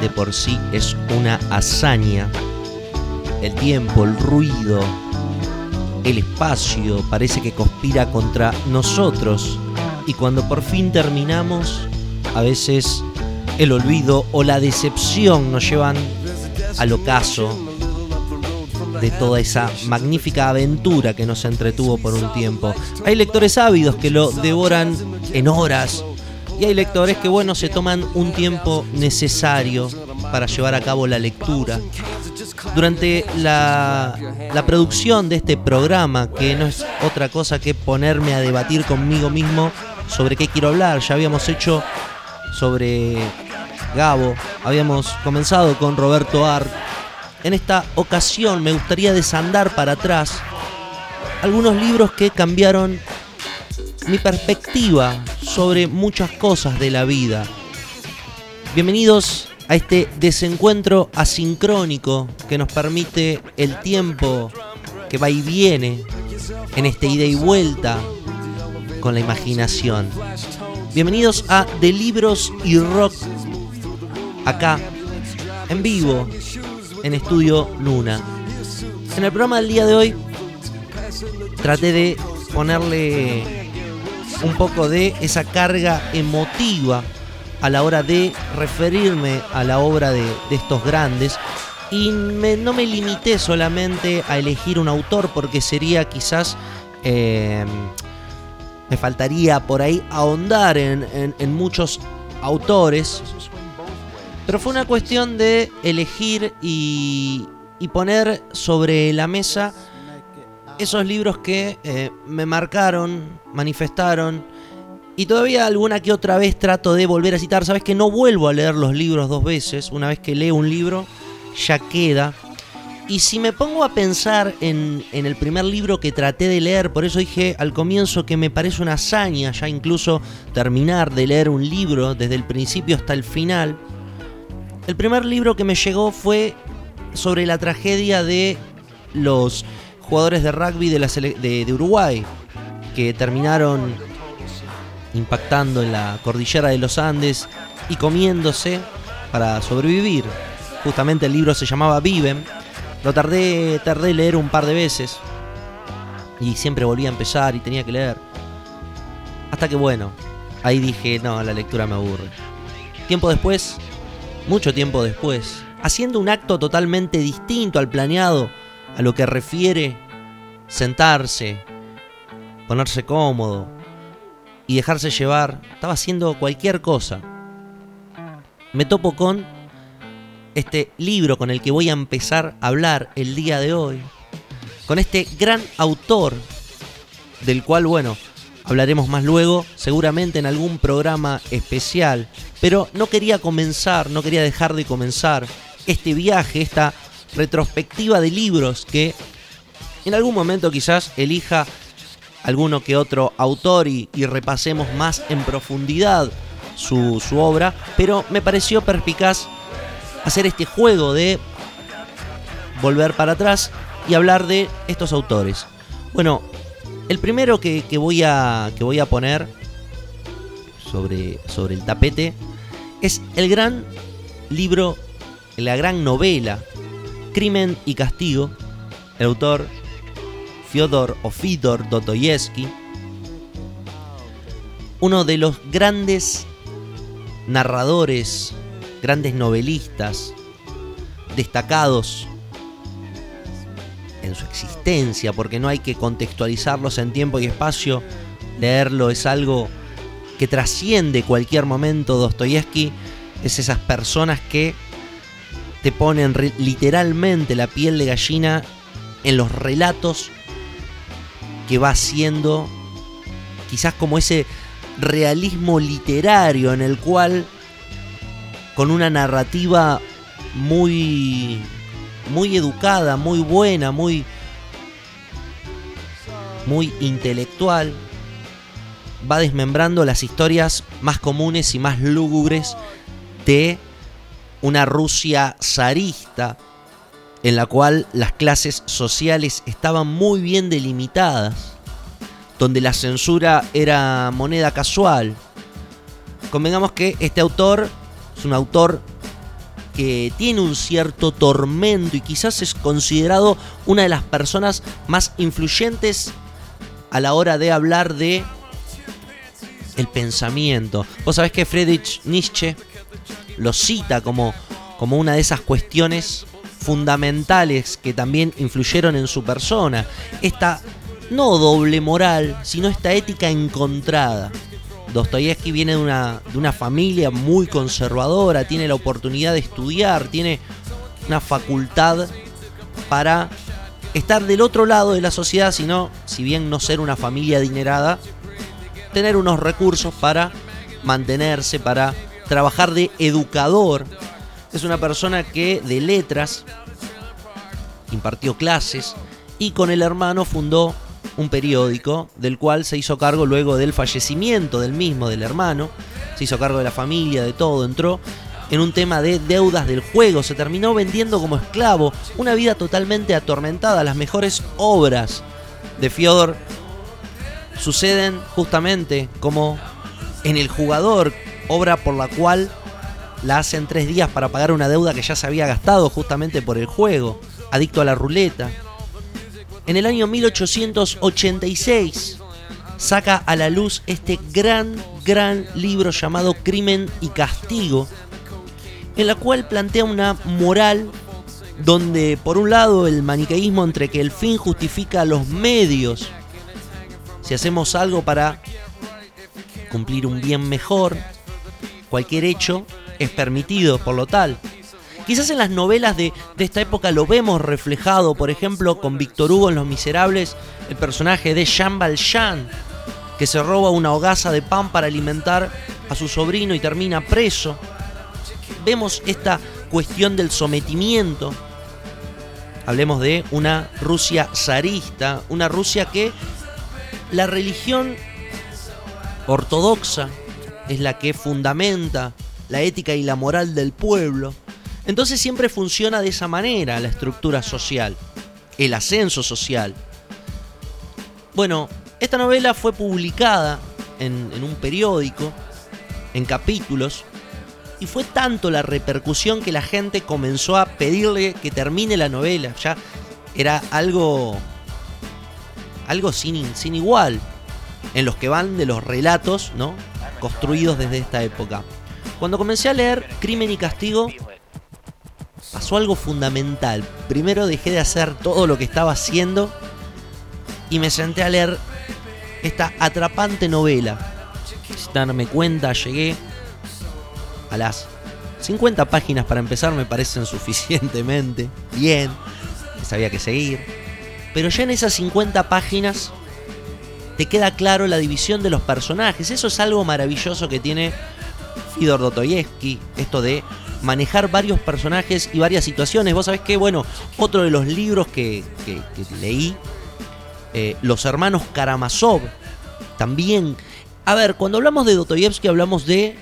de por sí es una hazaña. El tiempo, el ruido, el espacio parece que conspira contra nosotros y cuando por fin terminamos, a veces el olvido o la decepción nos llevan al ocaso de toda esa magnífica aventura que nos entretuvo por un tiempo. Hay lectores ávidos que lo devoran en horas y hay lectores que, bueno, se toman un tiempo necesario para llevar a cabo la lectura. Durante la, producción de este programa, que no es otra cosa que ponerme a debatir conmigo mismo sobre qué quiero hablar, ya habíamos hecho sobre Gabo, habíamos comenzado con Roberto Art, en esta ocasión me gustaría desandar para atrás algunos libros que cambiaron mi perspectiva sobre muchas cosas de la vida. Bienvenidos a este desencuentro asincrónico que nos permite el tiempo que va y viene en este ida y vuelta con la imaginación. Bienvenidos a De Libros y Rock, acá, en vivo, en Estudio Luna. En el programa del día de hoy traté de ponerle un poco de esa carga emotiva a la hora de referirme a la obra de, estos grandes. Y no me limité solamente a elegir un autor porque sería quizás em, me faltaría por ahí ahondar en, en muchos autores. Pero fue una cuestión de elegir y, poner sobre la mesa esos libros que eh, me marcaron, manifestaron, y todavía alguna que otra vez trato de volver a citar. Sabes que no vuelvo a leer los libros dos veces. Una vez que leo un libro, ya queda. Y si me pongo a pensar en, en, el primer libro que traté de leer, por eso dije al comienzo que me parece una hazaña ya incluso terminar de leer un libro desde el principio hasta el final. El primer libro que me llegó fue sobre la tragedia de los jugadores de rugby de, Uruguay, que terminaron impactando en la cordillera de los Andes y comiéndose para sobrevivir. Justamente el libro se llamaba Viven. Lo tardé, tardé leer un par de veces. Y siempre volvía a empezar y tenía que leer. Hasta que bueno, ahí dije, no, la lectura me aburre. Tiempo después mucho tiempo después, haciendo un acto totalmente distinto al planeado, a lo que refiere sentarse, ponerse cómodo y dejarse llevar, estaba haciendo cualquier cosa. Me topo con este libro con el que voy a empezar a hablar el día de hoy, con este gran autor, del cual, bueno, hablaremos más luego, seguramente en algún programa especial. Pero no quería comenzar, no quería dejar de comenzar este viaje, esta retrospectiva de libros que en algún momento quizás elija alguno que otro autor y, repasemos más en profundidad su, obra, pero me pareció perspicaz hacer este juego de volver para atrás y hablar de estos autores. Bueno, el primero que, voy, a, que voy a poner sobre, sobre el tapete es el gran libro, la gran novela, Crimen y Castigo, el autor Fyodor o Fidor Dostoyevsky, uno de los grandes narradores, grandes novelistas, destacados en su existencia, porque no hay que contextualizarlos en tiempo y espacio. Leerlo es algo que trasciende cualquier momento. Dostoyevsky es esas personas que te ponen literalmente la piel de gallina en los relatos que va haciendo, quizás como ese realismo literario en el cual con una narrativa muy muy educada, muy buena, muy, muy intelectual, va desmembrando las historias más comunes y más lúgubres de una Rusia zarista, en la cual las clases sociales estaban muy bien delimitadas, donde la censura era moneda casual. Convengamos que este autor es un autor que tiene un cierto tormento y quizás es considerado una de las personas más influyentes a la hora de hablar de el pensamiento. Vos sabés que Friedrich Nietzsche lo cita como, como una de esas cuestiones fundamentales que también influyeron en su persona. Esta no doble moral, sino esta ética encontrada. Dostoyevsky viene de una, de una familia muy conservadora, tiene la oportunidad de estudiar, tiene una facultad para estar del otro lado de la sociedad, sino, si bien no ser una familia adinerada, tener unos recursos para mantenerse, para trabajar de educador. Es una persona que de letras impartió clases y con el hermano fundó un periódico del cual se hizo cargo luego del fallecimiento del mismo, del hermano. Se hizo cargo de la familia, de todo. Entró en un tema de deudas del juego. Se terminó vendiendo como esclavo. Una vida totalmente atormentada. Las mejores obras de Fyodor suceden justamente como en el jugador, obra por la cual la hacen tres días para pagar una deuda que ya se había gastado justamente por el juego, adicto a la ruleta. En el año 1886 saca a la luz este gran, gran libro llamado Crimen y Castigo, en la cual plantea una moral donde por un lado el maniqueísmo entre que el fin justifica los medios si hacemos algo para cumplir un bien mejor, cualquier hecho es permitido por lo tal. Quizás en las novelas de, esta época lo vemos reflejado, por ejemplo, con Víctor Hugo en Los Miserables, el personaje de Jean Valjean, que se roba una hogaza de pan para alimentar a su sobrino y termina preso. Vemos esta cuestión del sometimiento. Hablemos de una Rusia zarista, una Rusia que la religión ortodoxa es la que fundamenta la ética y la moral del pueblo. Entonces siempre funciona de esa manera la estructura social, el ascenso social. Bueno, esta novela fue publicada en, un periódico, en capítulos, y fue tanto la repercusión que la gente comenzó a pedirle que termine la novela. Ya era algo algo sin, sin igual en los que van de los relatos, ¿no? Construidos desde esta época. Cuando comencé a leer Crimen y Castigo, pasó algo fundamental. Primero dejé de hacer todo lo que estaba haciendo y me senté a leer esta atrapante novela. Sin darme cuenta, llegué a las 50 páginas para empezar, me parecen suficientemente bien. Sabía que seguir pero ya en esas 50 páginas te queda claro la división de los personajes. Eso es algo maravilloso que tiene Fidor Dostoyevsky, esto de manejar varios personajes y varias situaciones. Vos sabés que, bueno, otro de los libros que, leí, eh, Los hermanos Karamazov, también. A ver, cuando hablamos de Dostoyevsky hablamos de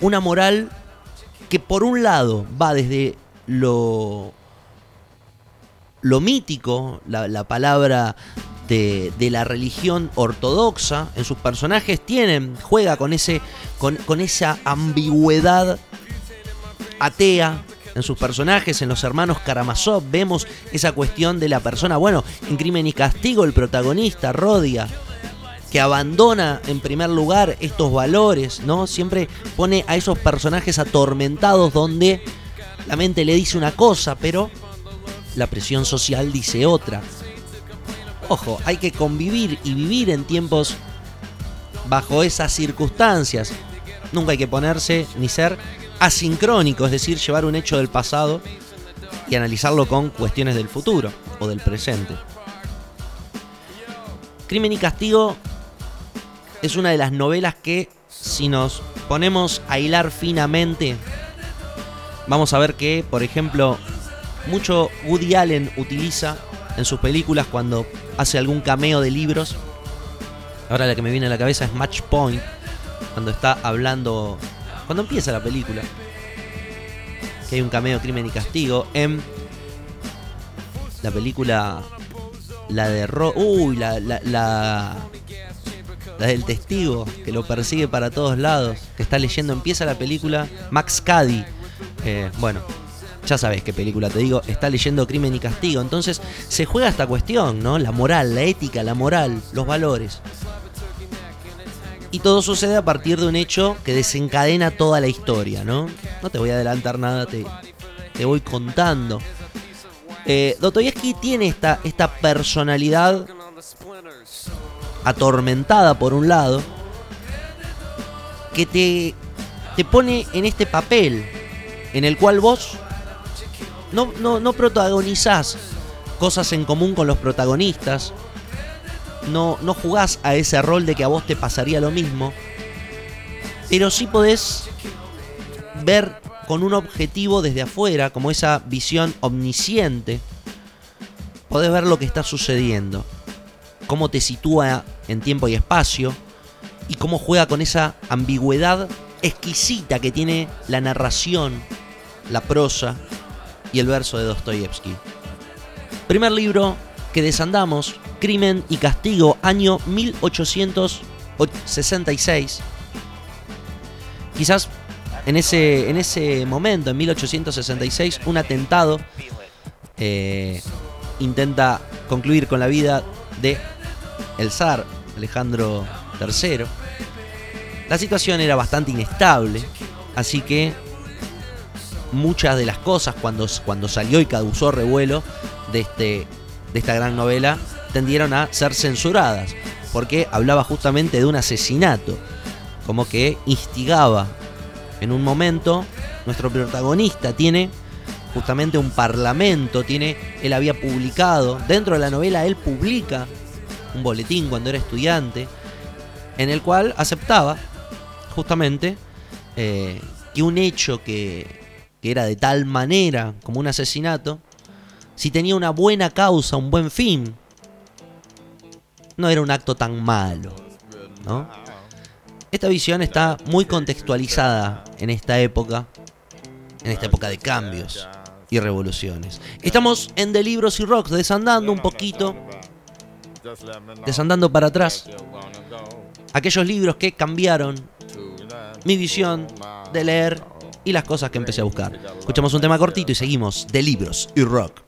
una moral que por un lado va desde lo lo mítico, la, palabra de, la religión ortodoxa en sus personajes tienen, juega con, ese, con, con esa ambigüedad atea en sus personajes, en los hermanos Karamazov, vemos esa cuestión de la persona, bueno, en Crimen y Castigo el protagonista, Rodia, que abandona en primer lugar estos valores, ¿no? Siempre pone a esos personajes atormentados donde la mente le dice una cosa, pero la presión social dice otra. Ojo, hay que convivir y vivir en tiempos bajo esas circunstancias. Nunca hay que ponerse ni ser asincrónico, es decir, llevar un hecho del pasado y analizarlo con cuestiones del futuro o del presente. Crimen y Castigo es una de las novelas que, si nos ponemos a hilar finamente, vamos a ver que, por ejemplo, mucho Woody Allen utiliza en sus películas cuando hace algún cameo de libros. Ahora la que me viene a la cabeza es Match Point, cuando está hablando, cuando empieza la película, que hay un cameo Crimen y Castigo en la película, la de Ro uy, la, la, del testigo que lo persigue para todos lados, que está leyendo, empieza la película Max Caddy Eh, bueno, ya sabes qué película te digo, está leyendo Crimen y Castigo. Entonces se juega esta cuestión, ¿no? La moral, la ética, la moral, los valores. Y todo sucede a partir de un hecho que desencadena toda la historia, ¿no? No te voy a adelantar nada, te, te voy contando. Eh, Dostoyevsky tiene esta, esta personalidad atormentada por un lado, que te, te pone en este papel en el cual vos no, no, no protagonizás cosas en común con los protagonistas, no, no jugás a ese rol de que a vos te pasaría lo mismo, pero sí podés ver con un objetivo desde afuera, como esa visión omnisciente, podés ver lo que está sucediendo, cómo te sitúa en tiempo y espacio y cómo juega con esa ambigüedad exquisita que tiene la narración, la prosa y el verso de Dostoyevsky. Primer libro que desandamos, Crimen y Castigo, año 1866. Quizás en ese, en ese momento, en 1866, un atentado eh, intenta concluir con la vida de el zar Alejandro III. La situación era bastante inestable, así que muchas de las cosas cuando, cuando salió y causó revuelo de, este, de esta gran novela tendieron a ser censuradas, porque hablaba justamente de un asesinato, como que instigaba. En un momento, nuestro protagonista tiene justamente un parlamento, tiene, él había publicado, dentro de la novela él publica un boletín cuando era estudiante, en el cual aceptaba justamente eh, que un hecho que, que era de tal manera como un asesinato, si tenía una buena causa, un buen fin, no era un acto tan malo, ¿no? Esta visión está muy contextualizada en esta época, en esta época de cambios y revoluciones. Estamos en The Libros y Rocks, desandando un poquito, desandando para atrás, aquellos libros que cambiaron mi visión de leer y las cosas que empecé a buscar. Escuchamos un tema cortito y seguimos de libros y rock.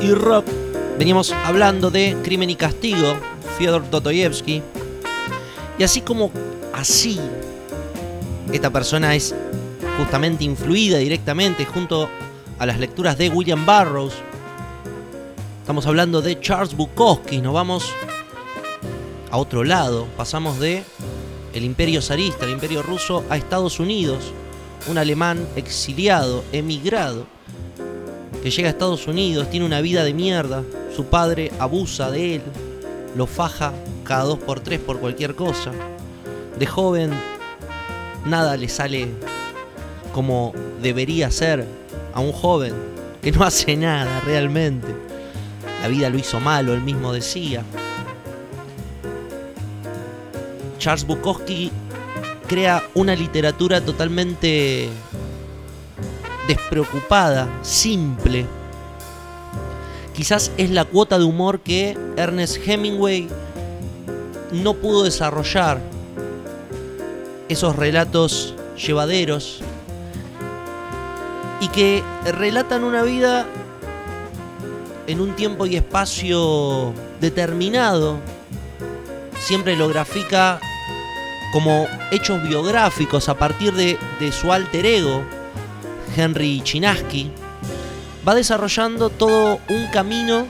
Y rock. Venimos hablando de Crimen y Castigo, Fyodor Dostoyevsky. Y así como así, esta persona es justamente influida directamente junto a las lecturas de William Burroughs. Estamos hablando de Charles Bukowski, nos vamos a otro lado, pasamos de el imperio zarista, el imperio ruso, a Estados Unidos, un alemán exiliado, emigrado, que llega a Estados Unidos, tiene una vida de mierda, su padre abusa de él, lo faja cada dos por tres por cualquier cosa. De joven, nada le sale como debería ser a un joven que no hace nada realmente. La vida lo hizo malo, él mismo decía. Charles Bukowski crea una literatura totalmente despreocupada, simple. Quizás es la cuota de humor que Ernest Hemingway no pudo desarrollar. Esos relatos llevaderos y que relatan una vida en un tiempo y espacio determinado. Siempre lo grafica como hechos biográficos a partir de, su alter ego, Henry Chinaski, va desarrollando todo un camino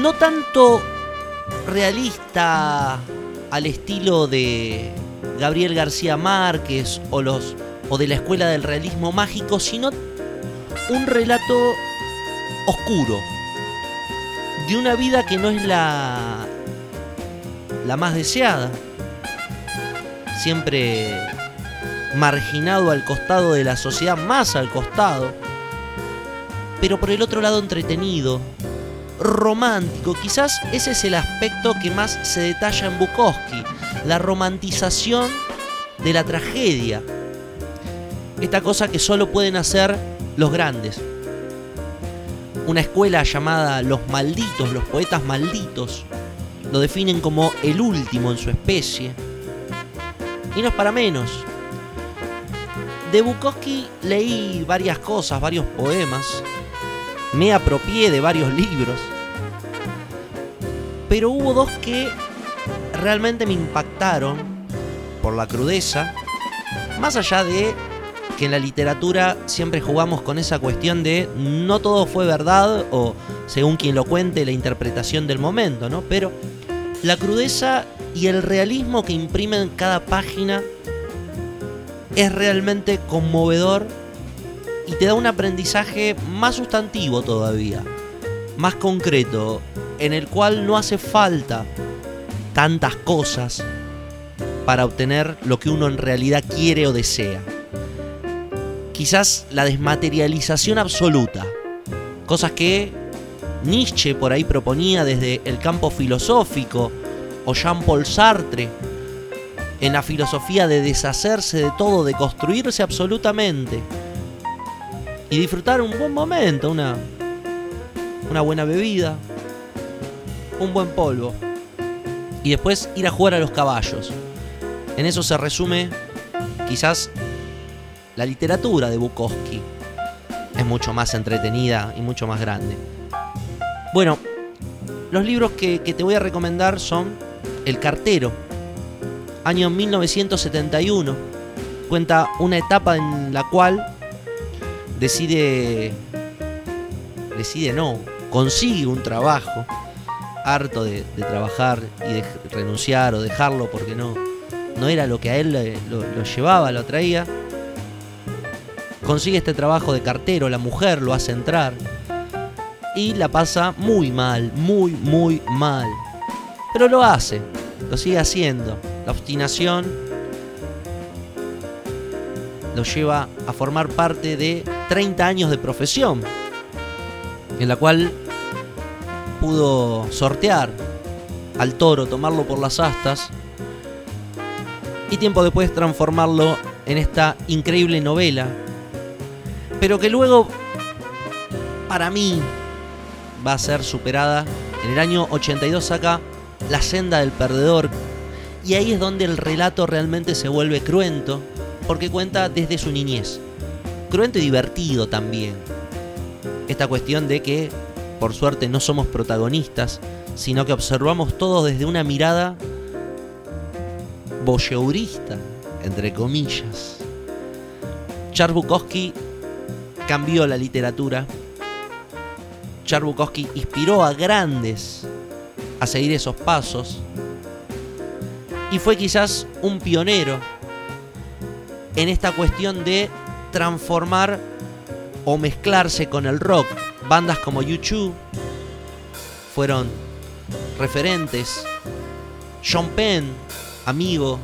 no tanto realista al estilo de Gabriel García Márquez o los o de la escuela del realismo mágico, sino un relato oscuro de una vida que no es la la más deseada. Siempre marginado al costado de la sociedad, más al costado, pero por el otro lado entretenido, romántico. Quizás ese es el aspecto que más se detalla en Bukowski, la romantización de la tragedia. Esta cosa que solo pueden hacer los grandes. Una escuela llamada Los Malditos, los poetas malditos, lo definen como el último en su especie y no es para menos. De Bukowski leí varias cosas, varios poemas. Me apropié de varios libros. Pero hubo dos que realmente me impactaron por la crudeza. Más allá de que en la literatura siempre jugamos con esa cuestión de no todo fue verdad o según quien lo cuente la interpretación del momento, ¿no? Pero la crudeza y el realismo que imprime en cada página es realmente conmovedor y te da un aprendizaje más sustantivo todavía, más concreto, en el cual no hace falta tantas cosas para obtener lo que uno en realidad quiere o desea. Quizás la desmaterialización absoluta, cosas que Nietzsche por ahí proponía desde el campo filosófico, o Jean-Paul Sartre, en la filosofía de deshacerse de todo, de construirse absolutamente y disfrutar un buen momento, una, buena bebida, un buen polvo y después ir a jugar a los caballos. En eso se resume quizás la literatura de Bukowski. Es mucho más entretenida y mucho más grande. Bueno, los libros que te voy a recomendar son El cartero, año 1971. Cuenta una etapa en la cual decide, decide no, consigue un trabajo, harto de, trabajar y de renunciar o dejarlo porque no, no era lo que a él lo, lo llevaba, lo traía. Consigue este trabajo de cartero, la mujer lo hace entrar y la pasa muy mal, muy, muy mal. Pero lo hace, lo sigue haciendo. La obstinación lo lleva a formar parte de 30 años de profesión, en la cual pudo sortear al toro, tomarlo por las astas y tiempo después transformarlo en esta increíble novela, pero que luego, para mí, va a ser superada. En el año 82 saca La senda del perdedor. Y ahí es donde el relato realmente se vuelve cruento, porque cuenta desde su niñez. Cruento y divertido también. Esta cuestión de que, por suerte, no somos protagonistas, sino que observamos todo desde una mirada voyeurista, entre comillas. Charles Bukowski cambió la literatura. Charles Bukowski inspiró a grandes a seguir esos pasos y fue quizás un pionero en esta cuestión de transformar o mezclarse con el rock. Bandas como U2 fueron referentes. Sean Penn, amigo,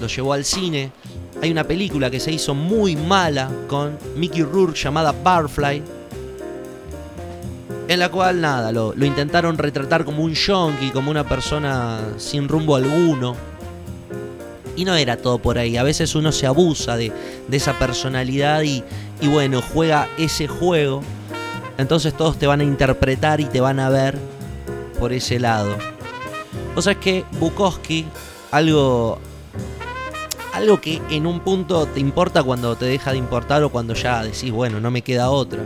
lo llevó al cine. Hay una película que se hizo muy mala con Mickey Rourke llamada Barfly. En la cual nada, lo, intentaron retratar como un yonki, como una persona sin rumbo alguno. Y no era todo por ahí. A veces uno se abusa de, de esa personalidad y, y bueno, juega ese juego. Entonces todos te van a interpretar y te van a ver por ese lado. O sea, es que Bukowski, algo, algo que en un punto te importa cuando te deja de importar o cuando ya decís, bueno, no me queda otra.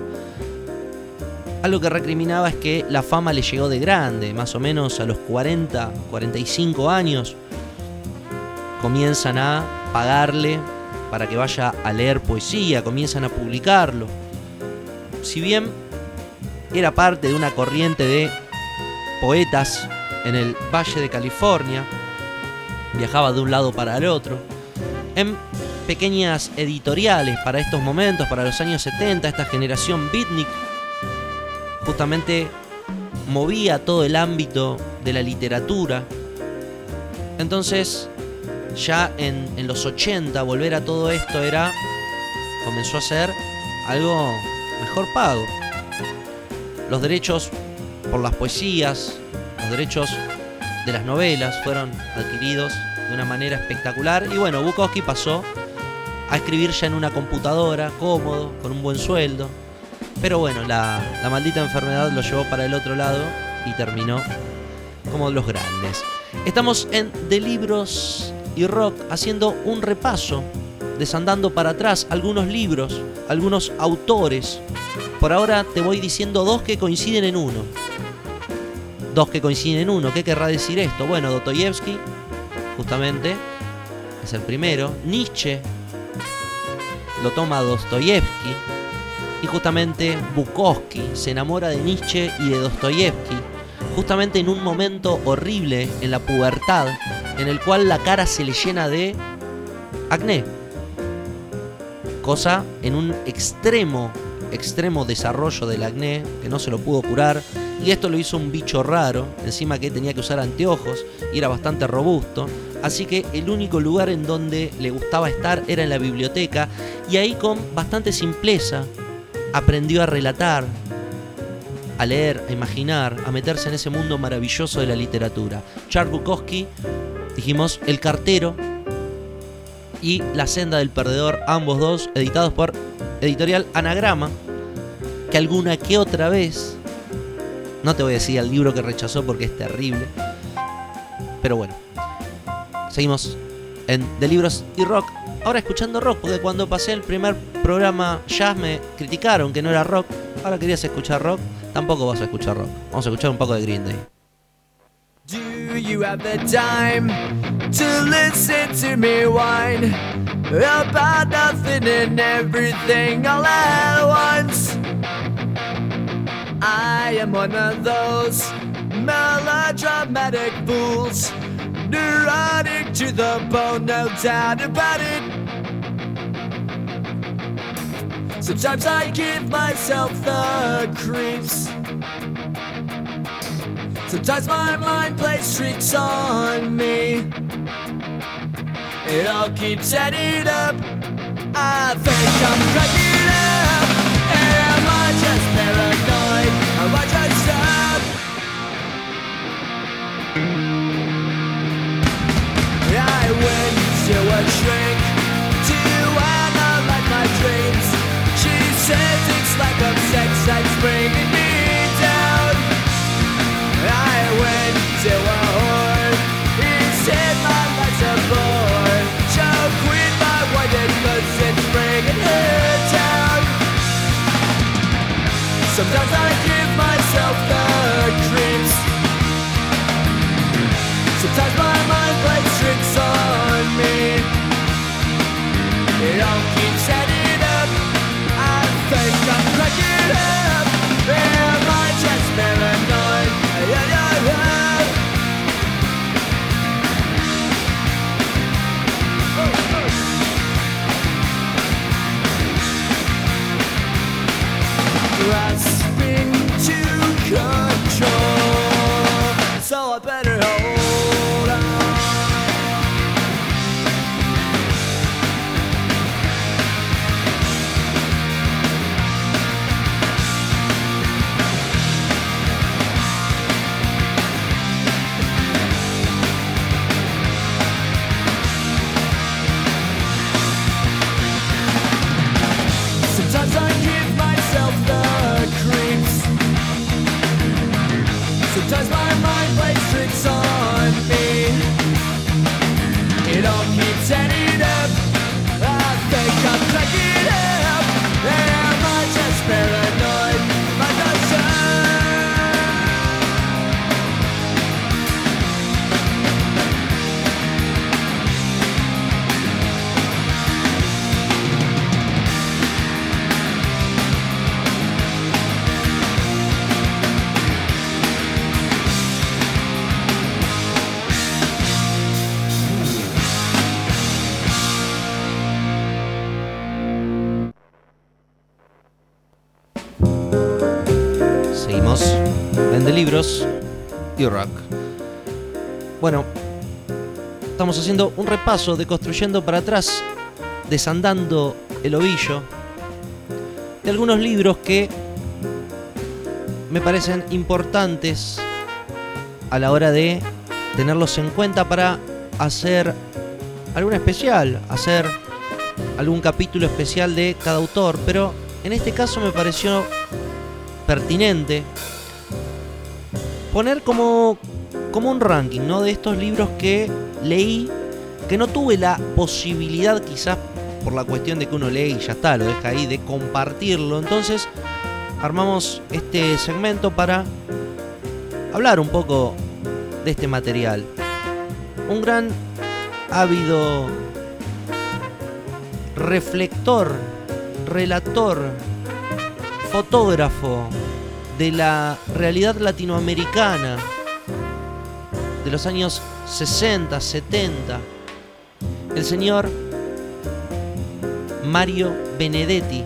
Algo que recriminaba es que la fama le llegó de grande, más o menos a los 40, 45 años. Comienzan a pagarle para que vaya a leer poesía, comienzan a publicarlo. Si bien era parte de una corriente de poetas en el Valle de California, viajaba de un lado para el otro, en pequeñas editoriales para estos momentos, para los años 70, esta generación beatnik, justamente movía todo el ámbito de la literatura. Entonces, ya en, los 80, volver a todo esto era, comenzó a ser algo mejor pago. Los derechos por las poesías, los derechos de las novelas fueron adquiridos de una manera espectacular. Y bueno, Bukowski pasó a escribir ya en una computadora, cómodo, con un buen sueldo. Pero bueno, la, maldita enfermedad lo llevó para el otro lado y terminó como los grandes. Estamos en De Libros y Rock haciendo un repaso, desandando para atrás algunos libros, algunos autores. Por ahora te voy diciendo dos que coinciden en uno. Dos que coinciden en uno. ¿Qué querrá decir esto? Bueno, Dostoyevsky, justamente, es el primero. Nietzsche lo toma Dostoyevsky. Justamente Bukowski se enamora de Nietzsche y de Dostoyevsky. Justamente en un momento horrible en la pubertad, en el cual la cara se le llena de acné. Cosa en un extremo, extremo desarrollo del acné, que no se lo pudo curar. Y esto lo hizo un bicho raro, encima que tenía que usar anteojos y era bastante robusto. Así que el único lugar en donde le gustaba estar era en la biblioteca y ahí con bastante simpleza aprendió a relatar, a leer, a imaginar, a meterse en ese mundo maravilloso de la literatura. Charles Bukowski, dijimos, El cartero y La senda del perdedor, ambos dos editados por editorial Anagrama, que alguna que otra vez, no te voy a decir el libro que rechazó porque es terrible, pero bueno, seguimos en De Libros y Rock. Ahora escuchando rock, porque cuando pasé el primer programa jazz me criticaron que no era rock. Ahora querías escuchar rock, tampoco vas a escuchar rock. Vamos a escuchar un poco de Green Day. Do you have the time to listen to me whine about nothing and everything all at once? I am one of those melodramatic fools, neurotic to the bone, no doubt about it. Sometimes I give myself the creeps. Sometimes my mind plays tricks on me. It all keeps adding up. I think I'm cracking up. Am I just paranoid? I went to a shrink to analyze my dreams. She says it's like a that's bringing me down. I went to a whore. He said my life's a bore. Quit my white cause it's bringing down. Sometimes I Libros y rock. Bueno, estamos haciendo un repaso de construyendo para atrás, desandando el ovillo, de algunos libros que me parecen importantes a la hora de tenerlos en cuenta para hacer algún especial, hacer algún capítulo especial de cada autor, pero en este caso me pareció pertinente poner como, como un ranking ¿no? de estos libros que leí, que no tuve la posibilidad quizás por la cuestión de que uno lee y ya está, lo deja ahí, de compartirlo. Entonces armamos este segmento para hablar un poco de este material. Un gran ávido reflector, relator, fotógrafo de la realidad latinoamericana de los años 60, 70, el señor Mario Benedetti.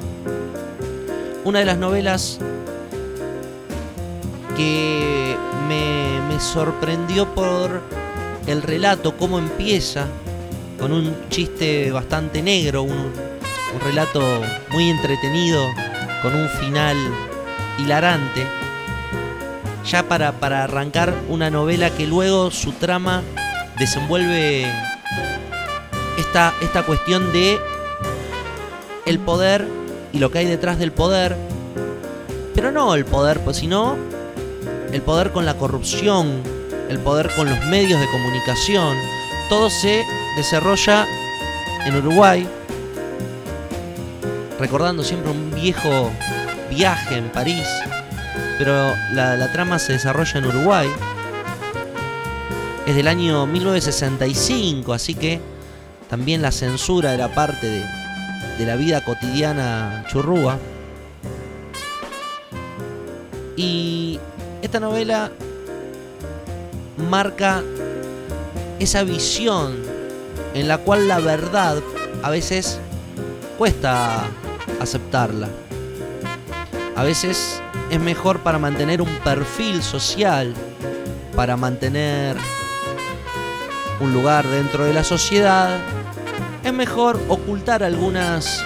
Una de las novelas que me, sorprendió por el relato, cómo empieza, con un chiste bastante negro, un relato muy entretenido, con un final hilarante, ya para, para arrancar una novela que luego su trama desenvuelve esta, esta cuestión de el poder y lo que hay detrás del poder, pero no el poder, pues sino el poder con la corrupción, el poder con los medios de comunicación, todo se desarrolla en Uruguay, recordando siempre un viejo viaje en París, pero la, trama se desarrolla en Uruguay. Es del año 1965, así que también la censura era parte de, de la vida cotidiana churrúa. Y esta novela marca esa visión en la cual la verdad a veces cuesta aceptarla. A veces es mejor para mantener un perfil social, para mantener un lugar dentro de la sociedad, es mejor ocultar algunas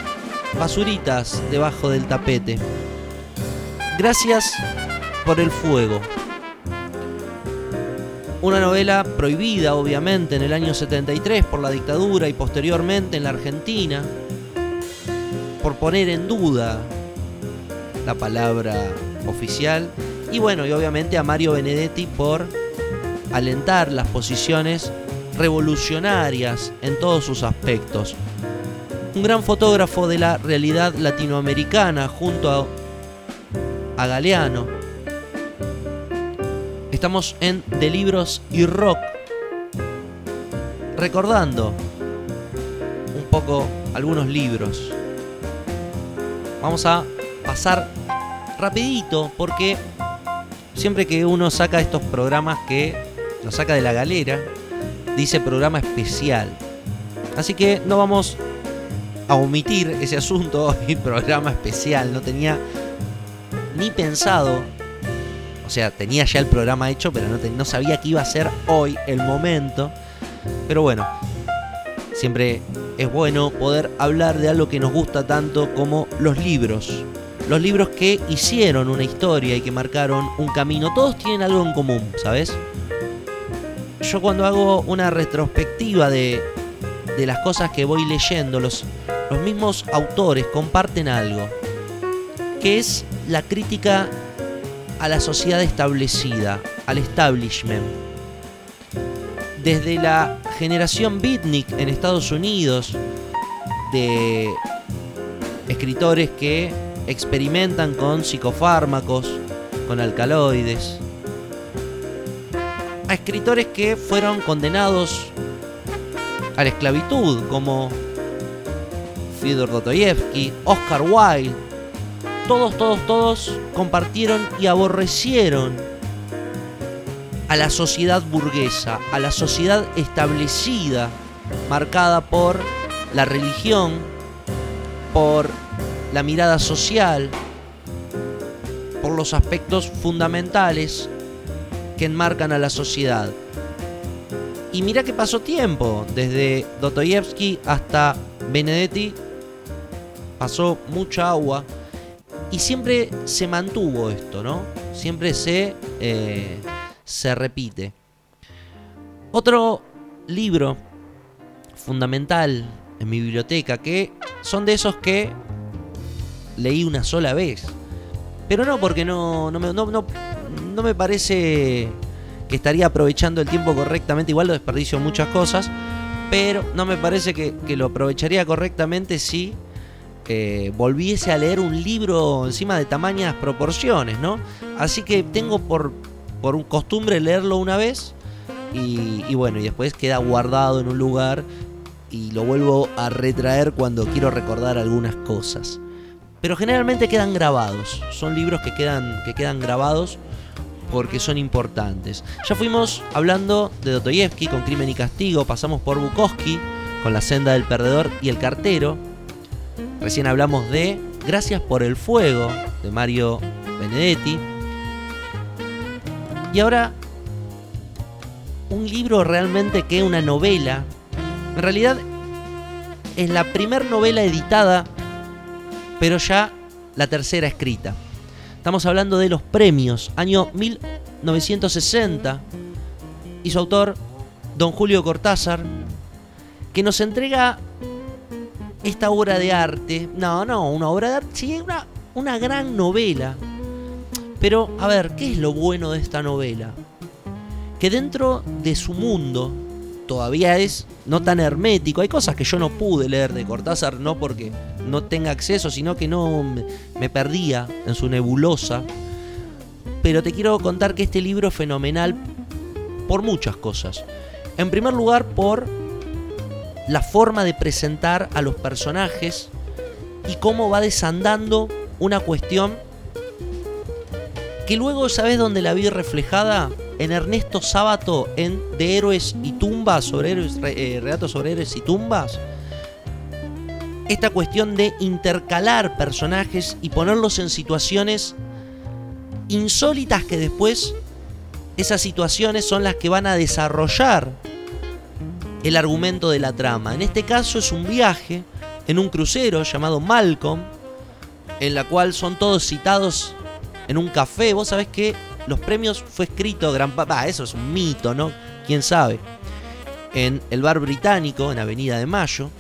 basuritas debajo del tapete. Gracias por el fuego. Una novela prohibida, obviamente, en el año 73 por la dictadura y posteriormente en la Argentina, por poner en duda la palabra oficial. Y bueno, y obviamente a Mario Benedetti por alentar las posiciones revolucionarias en todos sus aspectos. Un gran fotógrafo de la realidad latinoamericana junto a, a Galeano. Estamos en De Libros y Rock. Recordando un poco algunos libros. Vamos a pasar rapidito porque siempre que uno saca estos programas que lo saca de la galera, dice programa especial. Así que no vamos a omitir ese asunto hoy, programa especial. No tenía ni pensado. O sea, tenía ya el programa hecho, pero no, te- no sabía que iba a ser hoy el momento. Pero bueno, siempre es bueno poder hablar de algo que nos gusta tanto como los libros. Los libros que hicieron una historia y que marcaron un camino. Todos tienen algo en común, ¿sabes? Yo cuando hago una retrospectiva de, de las cosas que voy leyendo, los, los mismos autores comparten algo, que es la crítica a la sociedad establecida, al establishment. Desde la generación beatnik en Estados Unidos, de escritores que experimentan con psicofármacos, con alcaloides, a escritores que fueron condenados a la esclavitud, como Fyodor Dostoyevsky, Oscar Wilde. Todos, todos, todos compartieron y aborrecieron a la sociedad burguesa, a la sociedad establecida, marcada por la religión, por la mirada social, por los aspectos fundamentales que enmarcan a la sociedad. Y mira que pasó tiempo, desde Dostoyevsky hasta Benedetti, pasó mucha agua y siempre se mantuvo esto, ¿no? Siempre se, eh, se repite. Otro libro fundamental en mi biblioteca, que son de esos que leí una sola vez. Pero no porque no, no, me, no, no, me parece que estaría aprovechando el tiempo correctamente. Igual lo desperdicio muchas cosas. Pero no me parece que, lo aprovecharía correctamente si eh, volviese a leer un libro encima de tamañas proporciones, ¿no? Así que tengo por, por un costumbre leerlo una vez. Y bueno, y después queda guardado en un lugar y lo vuelvo a retraer cuando quiero recordar algunas cosas. Pero generalmente quedan grabados. Son libros que quedan, que quedan grabados porque son importantes. Ya fuimos hablando de Dostoyevsky con Crimen y Castigo, pasamos por Bukowski con La senda del perdedor y El cartero. Recién hablamos de Gracias por el fuego de Mario Benedetti. Y ahora un libro realmente que una novela. En realidad es la primera novela editada, pero ya la tercera escrita. Estamos hablando de los premios, año 1960, y su autor, don Julio Cortázar, que nos entrega esta obra de arte. No, no, una obra de arte, sí, una, una gran novela. Pero, a ver, ¿qué es lo bueno de esta novela? Que dentro de su mundo todavía es no tan hermético. Hay cosas que yo no pude leer de Cortázar, no porque no tenga acceso, sino que no me, perdía en su nebulosa. Pero te quiero contar que este libro es fenomenal por muchas cosas. En primer lugar, por la forma de presentar a los personajes y cómo va desandando una cuestión que luego, ¿sabes dónde la vi reflejada? En Ernesto Sábato, en De Héroes y Tumbas, sobre héroes, eh, relatos sobre héroes y tumbas. Esta cuestión de intercalar personajes y ponerlos en situaciones insólitas que después esas situaciones son las que van a desarrollar el argumento de la trama. En este caso es un viaje en un crucero llamado Malcolm, en la cual son todos citados en un café. Vos sabés que los premios fue escrito gran papá, eso es un mito, ¿no? ¿Quién sabe? En el bar británico, en Avenida de Mayo.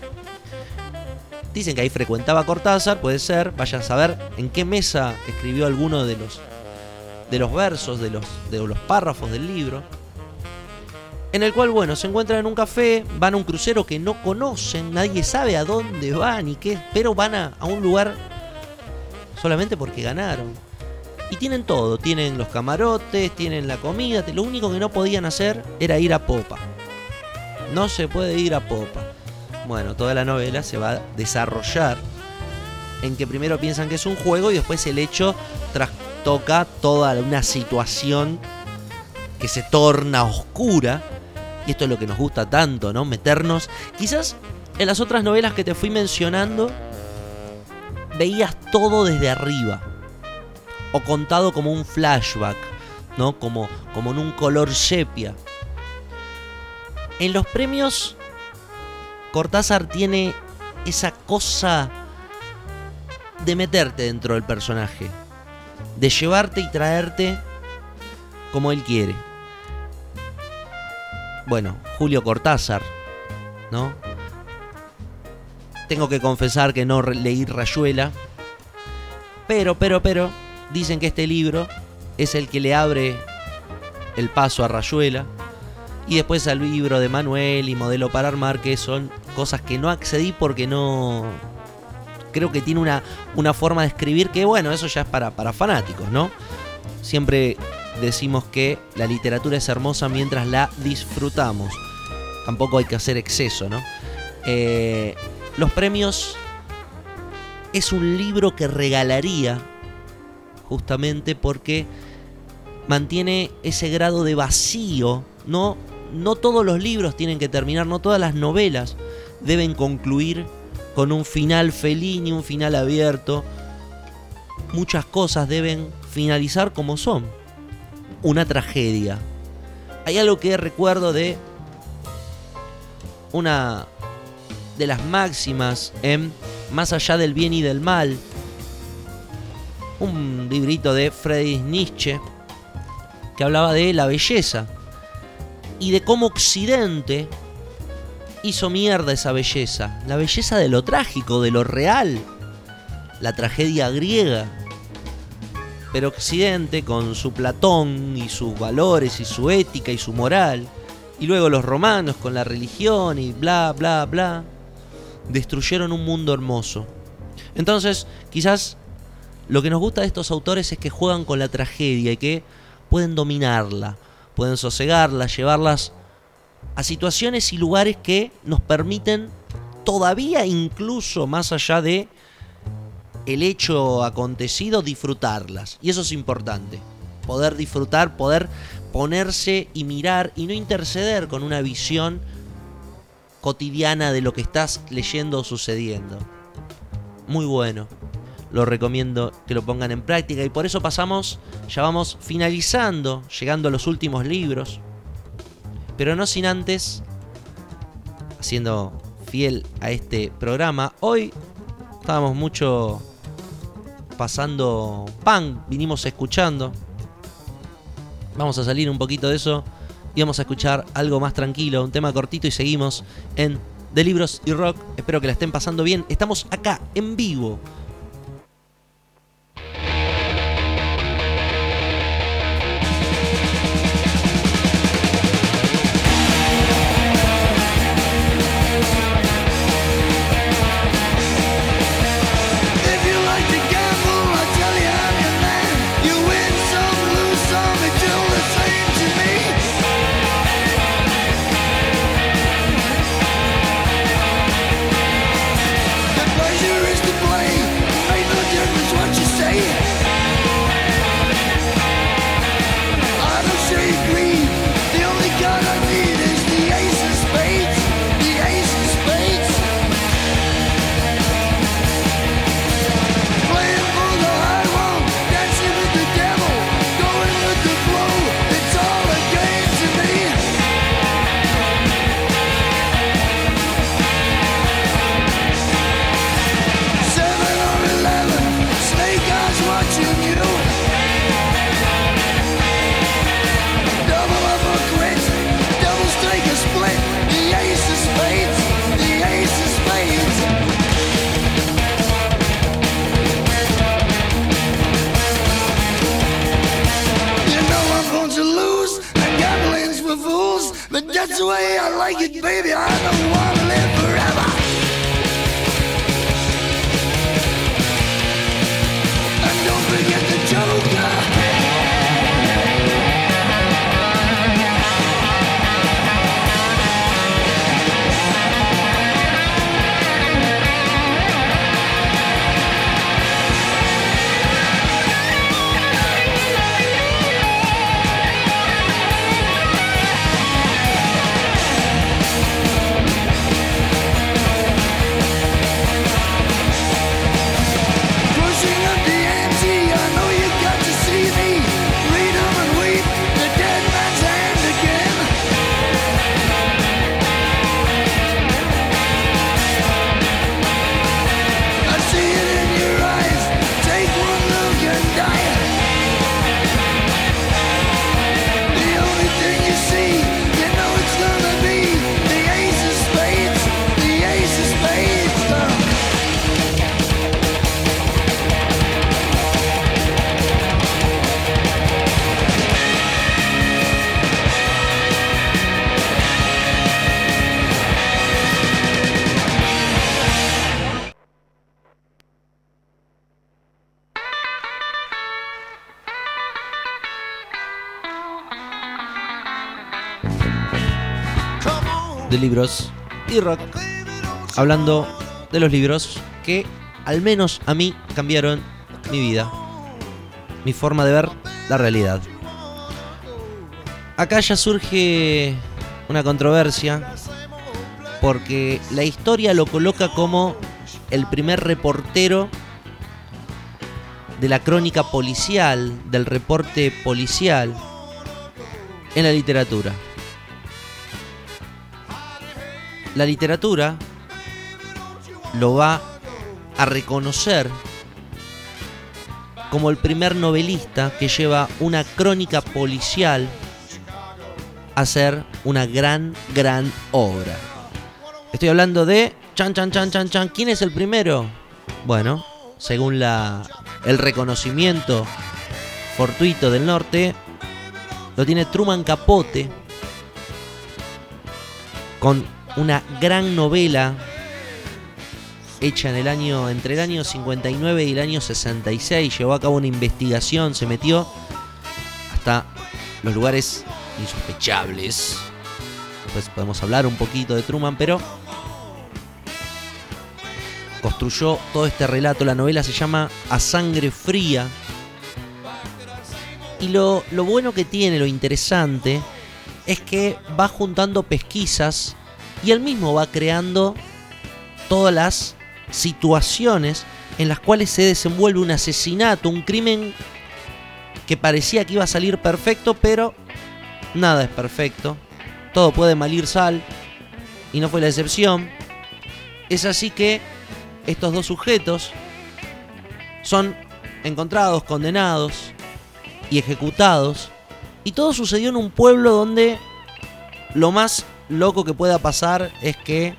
Dicen que ahí frecuentaba Cortázar, puede ser, vaya a saber en qué mesa escribió alguno de los de los versos, de los, de los párrafos del libro. En el cual, bueno, se encuentran en un café, van a un crucero que no conocen, nadie sabe a dónde van y qué, pero van a, a un lugar solamente porque ganaron. Y tienen todo, tienen los camarotes, tienen la comida, lo único que no podían hacer era ir a popa. No se puede ir a popa. Bueno, toda la novela se va a desarrollar en que primero piensan que es un juego y después el hecho trastoca toda una situación que se torna oscura. Y esto es lo que nos gusta tanto, ¿no? Meternos. Quizás en las otras novelas que te fui mencionando, veías todo desde arriba. o contado como un flashback, ¿no? Como, como en un color sepia. En los premios, Cortázar tiene esa cosa de meterte dentro del personaje, de llevarte y traerte como él quiere. Bueno, Julio Cortázar, ¿no? Tengo que confesar que no leí Rayuela, pero, pero, pero, dicen que este libro es el que le abre el paso a Rayuela. Y después al libro de Manuel y Modelo para Armar, que son cosas que no accedí porque no... Creo que tiene una, una forma de escribir que, bueno, eso ya es para, para fanáticos, ¿no? Siempre decimos que la literatura es hermosa mientras la disfrutamos. Tampoco hay que hacer exceso, ¿no? Eh, los premios es un libro que regalaría justamente porque mantiene ese grado de vacío. No, no todos los libros tienen que terminar, no todas las novelas deben concluir con un final feliz ni un final abierto. Muchas cosas deben finalizar como son. Una tragedia. Hay algo que recuerdo de una de las máximas en Más allá del bien y del mal. Un librito de Friedrich Nietzsche que hablaba de la belleza y de cómo Occidente hizo mierda esa belleza. La belleza de lo trágico, de lo real. La tragedia griega. Pero Occidente, con su Platón y sus valores y su ética y su moral, y luego los romanos con la religión y bla, bla, bla, destruyeron un mundo hermoso. Entonces, quizás lo que nos gusta de estos autores es que juegan con la tragedia y que pueden dominarla, pueden sosegarla, llevarlas a situaciones y lugares que nos permiten todavía incluso más allá de el hecho acontecido disfrutarlas. Y eso es importante. Poder disfrutar, poder ponerse y mirar y no interceder con una visión cotidiana de lo que estás leyendo o sucediendo. Muy bueno. Lo recomiendo que lo pongan en práctica y por eso pasamos, ya vamos finalizando, llegando a los últimos libros. Pero no sin antes, siendo fiel a este programa, hoy estábamos mucho pasando pan, vinimos escuchando. Vamos a salir un poquito de eso y vamos a escuchar algo más tranquilo, un tema cortito y seguimos en De Libros y Rock. Espero que la estén pasando bien. Estamos acá en vivo. Libros y rock. Hablando de los libros que al menos a mí cambiaron mi vida, mi forma de ver la realidad. Acá ya surge una controversia porque la historia lo coloca como el primer reportero de la crónica policial, del reporte policial en la literatura. La literatura lo va a reconocer como el primer novelista que lleva una crónica policial a ser una gran, gran obra. Estoy hablando de Chan Chan Chan Chan Chan. ¿Quién es el primero? Bueno, según la, el reconocimiento fortuito del norte, lo tiene Truman Capote con una gran novela hecha en el año entre el año 59 y el año 66, llevó a cabo una investigación, se metió hasta los lugares insospechables. Después podemos hablar un poquito de Truman, pero construyó todo este relato. La novela se llama A Sangre Fría. Y lo, lo bueno que tiene, lo interesante, es que va juntando pesquisas y él mismo va creando todas las situaciones en las cuales se desenvuelve un asesinato, un crimen que parecía que iba a salir perfecto, pero nada es perfecto. Todo puede malir sal y no fue la excepción. Es así que estos dos sujetos son encontrados, condenados y ejecutados. Y todo sucedió en un pueblo donde lo más loco que pueda pasar es que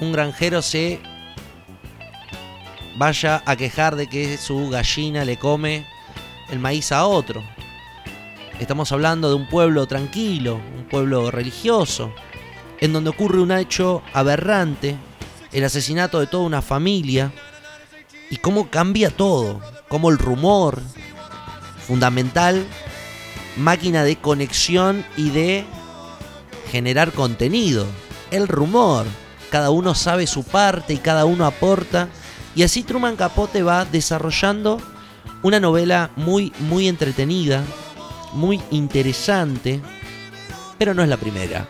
un granjero se vaya a quejar de que su gallina le come el maíz a otro. Estamos hablando de un pueblo tranquilo, un pueblo religioso, en donde ocurre un hecho aberrante, el asesinato de toda una familia, y cómo cambia todo, cómo el rumor, fundamental, máquina de conexión y de generar contenido, el rumor, cada uno sabe su parte y cada uno aporta, y así Truman Capote va desarrollando una novela muy, muy entretenida, muy interesante, pero no es la primera.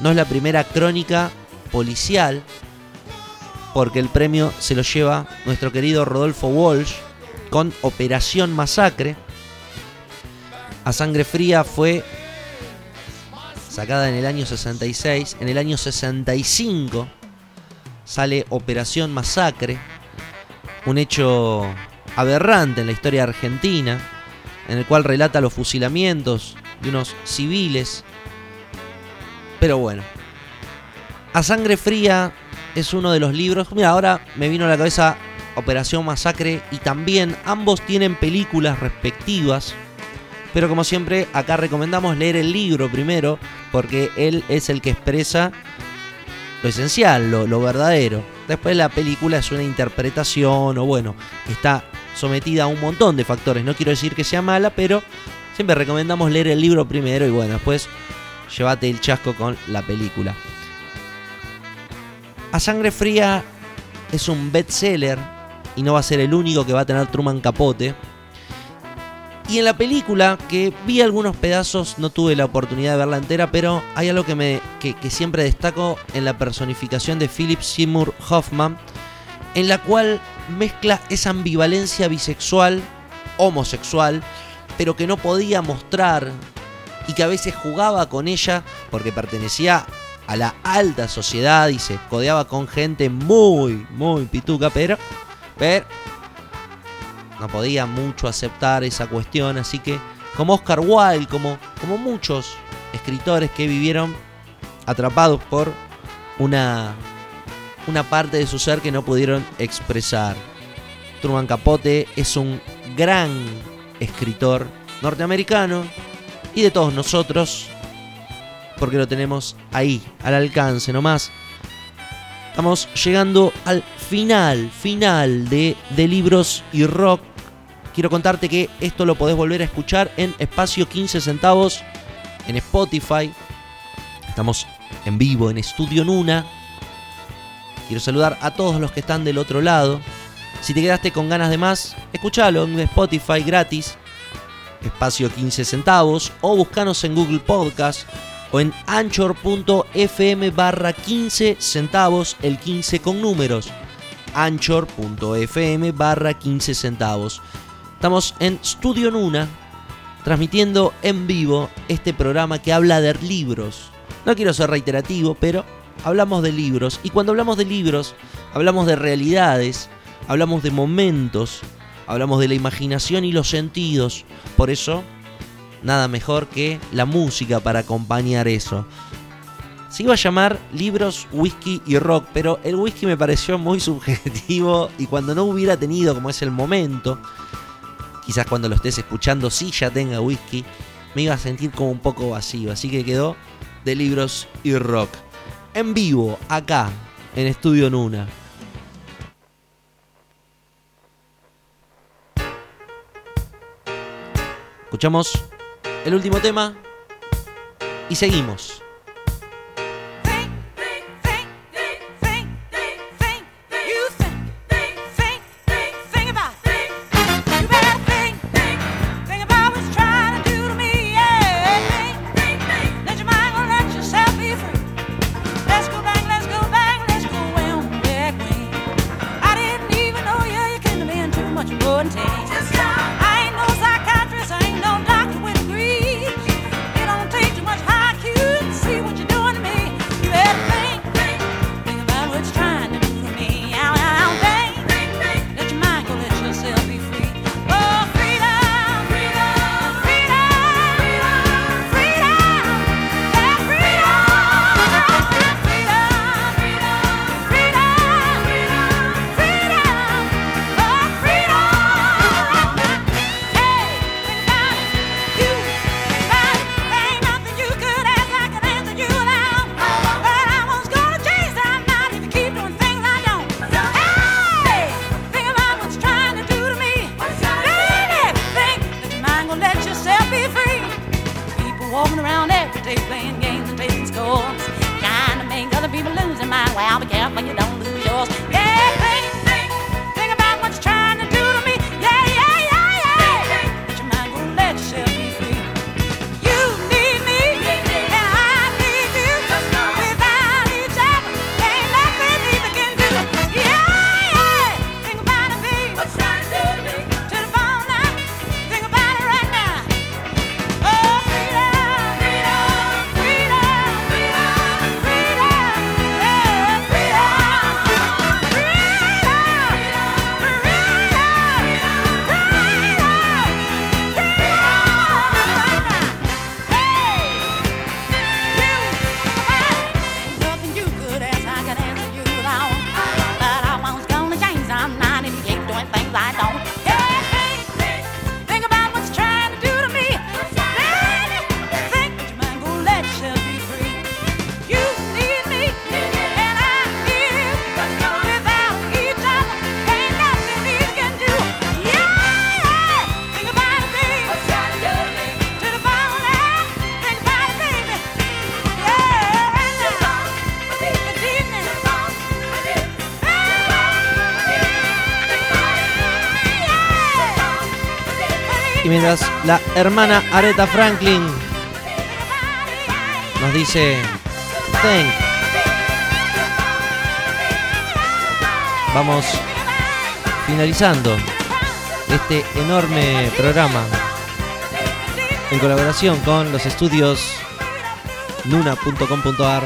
No es la primera crónica policial, porque el premio se lo lleva nuestro querido Rodolfo Walsh con Operación Masacre. A Sangre Fría fue sacada en el año 66. En el año 65 sale Operación Masacre, un hecho aberrante en la historia argentina, en el cual relata los fusilamientos de unos civiles. Pero bueno, A Sangre Fría es uno de los libros. Mira, ahora me vino a la cabeza Operación Masacre y también ambos tienen películas respectivas. Pero como siempre, acá recomendamos leer el libro primero, porque él es el que expresa lo esencial, lo, verdadero. Después la película es una interpretación o bueno, está sometida a un montón de factores. No quiero decir que sea mala, pero siempre recomendamos leer el libro primero y bueno, después llévate el chasco con la película. A Sangre Fría es un bestseller y no va a ser el único que va a tener Truman Capote. Y en la película, que vi algunos pedazos, no tuve la oportunidad de verla entera, pero hay algo que, me, que, siempre destaco en la personificación de Philip Seymour Hoffman, en la cual mezcla esa ambivalencia bisexual, homosexual, pero que no podía mostrar y que a veces jugaba con ella porque pertenecía a la alta sociedad y se codeaba con gente muy, muy pituca, pero, pero no podía mucho aceptar esa cuestión, así que como Oscar Wilde, como, como muchos escritores que vivieron atrapados por una, una parte de su ser que no pudieron expresar. Truman Capote es un gran escritor norteamericano y de todos nosotros, porque lo tenemos ahí, al alcance nomás. Estamos llegando al final, final de, de libros y rock. Quiero contarte que esto lo podés volver a escuchar en espacio 15 centavos en Spotify. Estamos en vivo en Estudio Nuna. Quiero saludar a todos los que están del otro lado. Si te quedaste con ganas de más, escúchalo en Spotify gratis, espacio 15 centavos, o buscanos en Google Podcast o en anchor.fm barra 15 centavos, el 15 con números. anchor.fm barra 15 centavos. Estamos en Studio Nuna, transmitiendo en vivo este programa que habla de libros. No quiero ser reiterativo, pero hablamos de libros. Y cuando hablamos de libros, hablamos de realidades, hablamos de momentos, hablamos de la imaginación y los sentidos. Por eso, nada mejor que la música para acompañar eso. Se iba a llamar libros, whisky y rock, pero el whisky me pareció muy subjetivo y cuando no hubiera tenido como es el momento, quizás cuando lo estés escuchando sí ya tenga whisky, me iba a sentir como un poco vacío. Así que quedó de libros y rock. En vivo, acá, en Estudio Nuna. Escuchamos el último tema y seguimos. La hermana Aretha Franklin nos dice, Thank, vamos finalizando este enorme programa en colaboración con los estudios nuna.com.ar.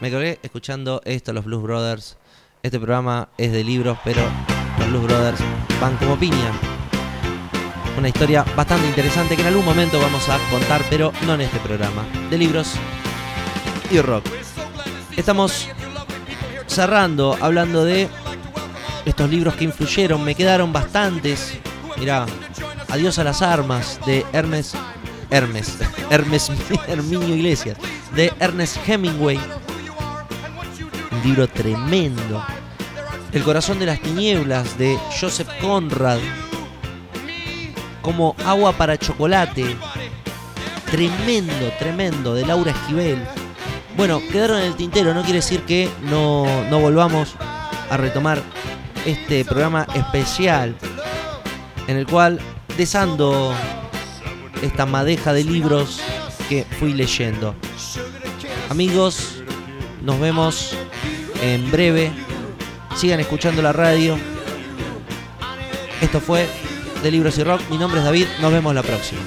Me colgué escuchando esto, los Blues Brothers. Este programa es de libros, pero Blues Brothers van como piña. Una historia bastante interesante que en algún momento vamos a contar, pero no en este programa. De libros y rock. Estamos cerrando hablando de estos libros que influyeron. Me quedaron bastantes. Mirá, Adiós a las armas de Hermes. Hermes. Hermes Herminio Iglesias. De Ernest Hemingway. Un libro tremendo. El corazón de las tinieblas de Joseph Conrad. Como agua para chocolate tremendo, tremendo de Laura Esquivel. Bueno, quedaron en el tintero, no quiere decir que no, no volvamos a retomar este programa especial en el cual desando esta madeja de libros que fui leyendo. Amigos, nos vemos en breve. Sigan escuchando la radio. Esto fue de Libros y Rock. Mi nombre es David. Nos vemos la próxima.